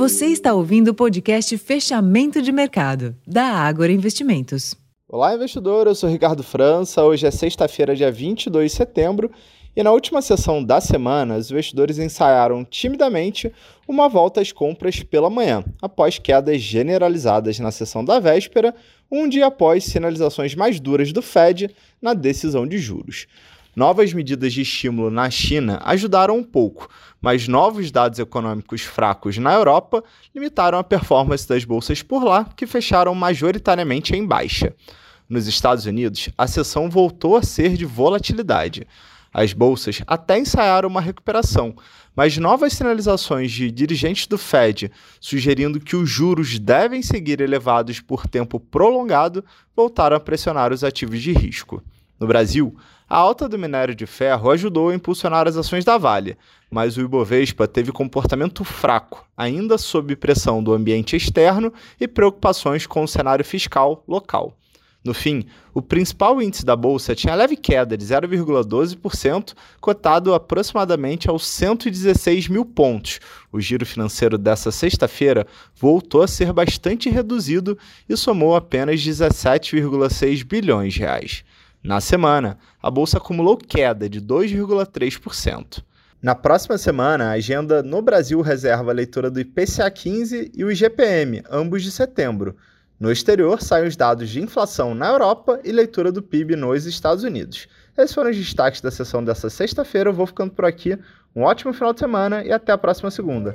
Você está ouvindo o podcast Fechamento de Mercado, da Ágora Investimentos. Olá, investidor. Eu sou Ricardo França. Hoje é sexta-feira, dia 22 de setembro. E na última sessão da semana, os investidores ensaiaram timidamente uma volta às compras pela manhã, após quedas generalizadas na sessão da véspera, um dia após sinalizações mais duras do Fed na decisão de juros. Novas medidas de estímulo na China ajudaram um pouco, mas novos dados econômicos fracos na Europa limitaram a performance das bolsas por lá, que fecharam majoritariamente em baixa. Nos Estados Unidos, a sessão voltou a ser de volatilidade. As bolsas até ensaiaram uma recuperação, mas novas sinalizações de dirigentes do Fed sugerindo que os juros devem seguir elevados por tempo prolongado voltaram a pressionar os ativos de risco. No Brasil, a alta do minério de ferro ajudou a impulsionar as ações da Vale, mas o Ibovespa teve comportamento fraco, ainda sob pressão do ambiente externo e preocupações com o cenário fiscal local. No fim, o principal índice da bolsa tinha leve queda de 0,12%, cotado aproximadamente aos 116 mil pontos. O giro financeiro dessa sexta-feira voltou a ser bastante reduzido e somou apenas 17,6 bilhões de reais. Na semana, a bolsa acumulou queda de 2,3%. Na próxima semana, a agenda no Brasil reserva a leitura do IPCA 15 e o IGPM, ambos de setembro. No exterior, saem os dados de inflação na Europa e leitura do PIB nos Estados Unidos. Esses foram os destaques da sessão dessa sexta-feira. Eu vou ficando por aqui. Um ótimo final de semana e até a próxima segunda.